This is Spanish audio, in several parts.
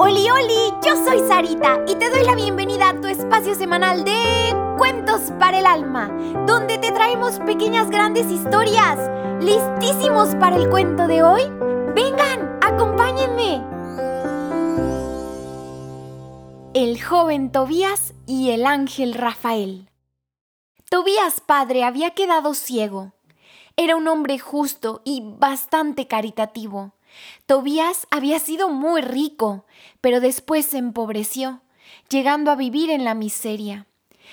Oli, oli, yo soy Sarita y te doy la bienvenida a tu espacio semanal de Cuentos para el Alma, donde te traemos pequeñas grandes historias. ¿Listísimos para el cuento de hoy? Vengan, acompáñenme. El joven Tobías y el ángel Rafael. Tobías padre había quedado ciego. Era un hombre justo y bastante caritativo. Tobías había sido muy rico, pero después se empobreció, llegando a vivir en la miseria.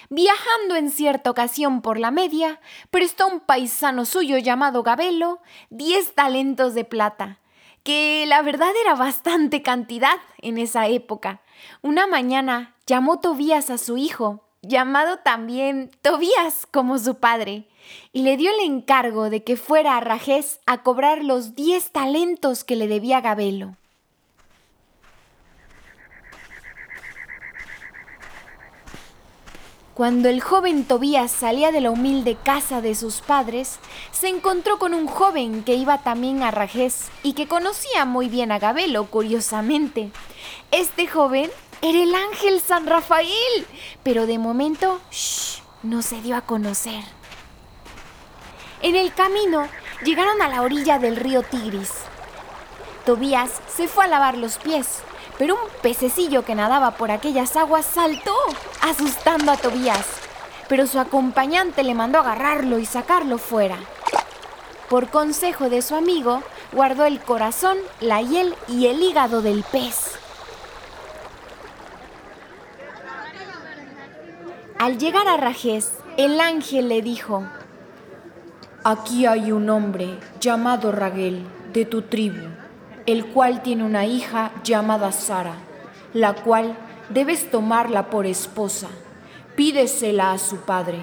Viajando en cierta ocasión por la media, prestó a un paisano suyo llamado Gabelo diez talentos de plata, que la verdad era bastante cantidad en esa época. Una mañana llamó Tobías a su hijo, llamado también Tobías como su padre, y le dio el encargo de que fuera a Rajés a cobrar los diez talentos que le debía Gabelo. Cuando el joven Tobías salía de la humilde casa de sus padres, se encontró con un joven que iba también a Rajés y que conocía muy bien a Gabelo, curiosamente. Este joven era el ángel San Rafael, pero de momento shh, no se dio a conocer. En el camino llegaron a la orilla del río Tigris. Tobías se fue a lavar los pies, pero un pececillo que nadaba por aquellas aguas saltó, asustando a Tobías. Pero su acompañante le mandó agarrarlo y sacarlo fuera. Por consejo de su amigo, guardó el corazón, la hiel y el hígado del pez. Al llegar a Rajés, el ángel le dijo, Aquí hay un hombre llamado Raguel, de tu tribu, el cual tiene una hija llamada Sara, la cual debes tomarla por esposa. Pídesela a su padre.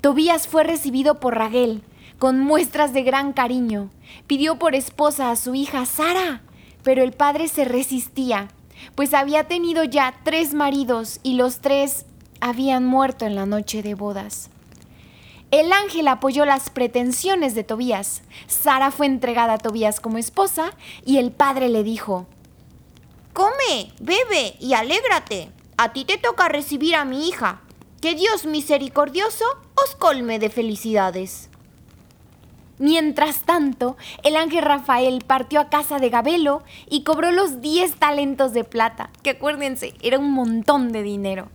Tobías fue recibido por Raguel con muestras de gran cariño. Pidió por esposa a su hija Sara, pero el padre se resistía, pues había tenido ya tres maridos y los tres habían muerto en la noche de bodas. El ángel apoyó las pretensiones de Tobías. Sara fue entregada a Tobías como esposa y el padre le dijo, Come, bebe y alégrate. A ti te toca recibir a mi hija. Que Dios misericordioso os colme de felicidades. Mientras tanto, el ángel Rafael partió a casa de Gabelo y cobró los 10 talentos de plata, que acuérdense, era un montón de dinero.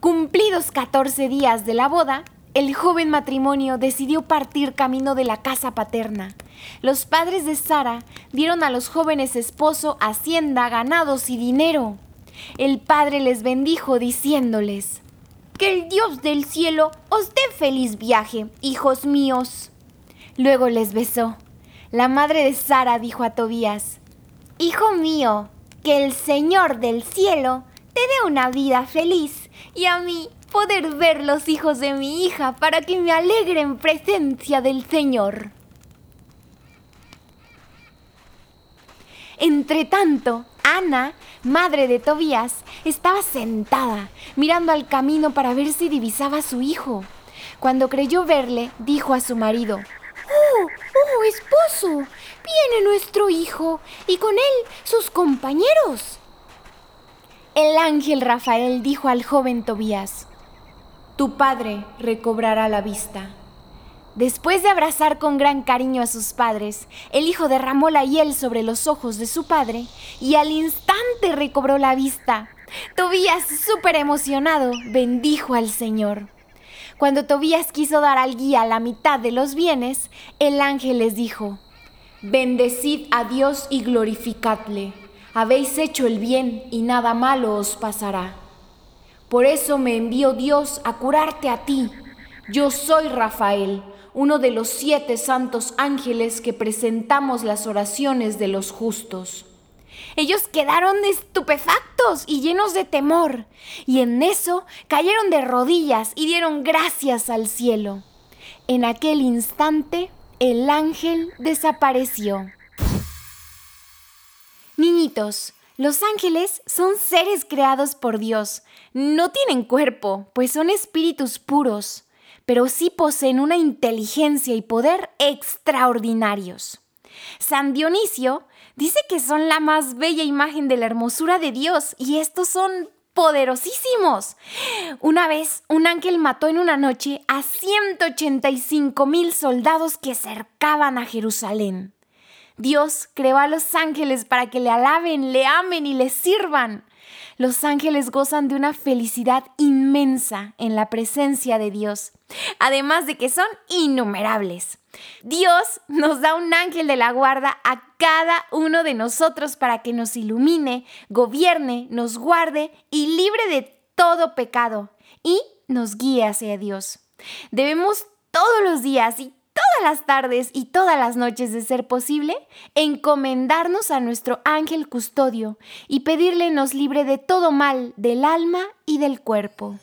Cumplidos 14 días de la boda, el joven matrimonio decidió partir camino de la casa paterna. Los padres de Sara dieron a los jóvenes esposo hacienda, ganados y dinero. El padre les bendijo diciéndoles, Que el Dios del cielo os dé feliz viaje, hijos míos. Luego les besó. La madre de Sara dijo a Tobías, Hijo mío, que el Señor del cielo te dé una vida feliz y a mí poder ver los hijos de mi hija para que me alegre en presencia del Señor. Entretanto, Ana, madre de Tobías, estaba sentada, mirando al camino para ver si divisaba a su hijo. Cuando creyó verle, dijo a su marido, ¡Oh, esposo! Viene nuestro hijo y con él sus compañeros. El ángel Rafael dijo al joven Tobías, Tu padre recobrará la vista. Después de abrazar con gran cariño a sus padres, el hijo derramó la hiel sobre los ojos de su padre y al instante recobró la vista. Tobías, súper emocionado, bendijo al Señor. Cuando Tobías quiso dar al guía la mitad de los bienes, el ángel les dijo, Bendecid a Dios y glorificadle habéis hecho el bien y nada malo os pasará. Por eso me envió Dios a curarte a ti. Yo soy Rafael, uno de los siete santos ángeles que presentamos las oraciones de los justos. Ellos quedaron estupefactos y llenos de temor, y en eso cayeron de rodillas y dieron gracias al cielo. En aquel instante el ángel desapareció. Niñitos, los ángeles son seres creados por Dios. No tienen cuerpo, pues son espíritus puros. pero sí poseen una inteligencia y poder extraordinarios. San Dionisio dice que son la más bella imagen de la hermosura de Dios y estos son poderosísimos. Una vez un ángel mató en una noche a 185 mil soldados que cercaban a Jerusalén. Dios creó a los ángeles para que le alaben, le amen y le sirvan. Los ángeles gozan de una felicidad inmensa en la presencia de Dios, además de que son innumerables. Dios nos da un ángel de la guarda a cada uno de nosotros para que nos ilumine, gobierne, nos guarde y libre de todo pecado y nos guíe hacia Dios. Debemos todos los días y todas las tardes y todas las noches de ser posible, encomendarnos a nuestro ángel custodio y pedirle nos libre de todo mal del alma y del cuerpo.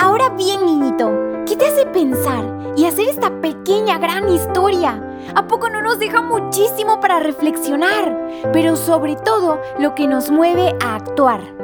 Ahora bien, niñito, ¿qué te hace pensar y hacer esta pequeña gran historia? ¿A poco no nos deja muchísimo para reflexionar? Pero sobre todo lo que nos mueve a actuar.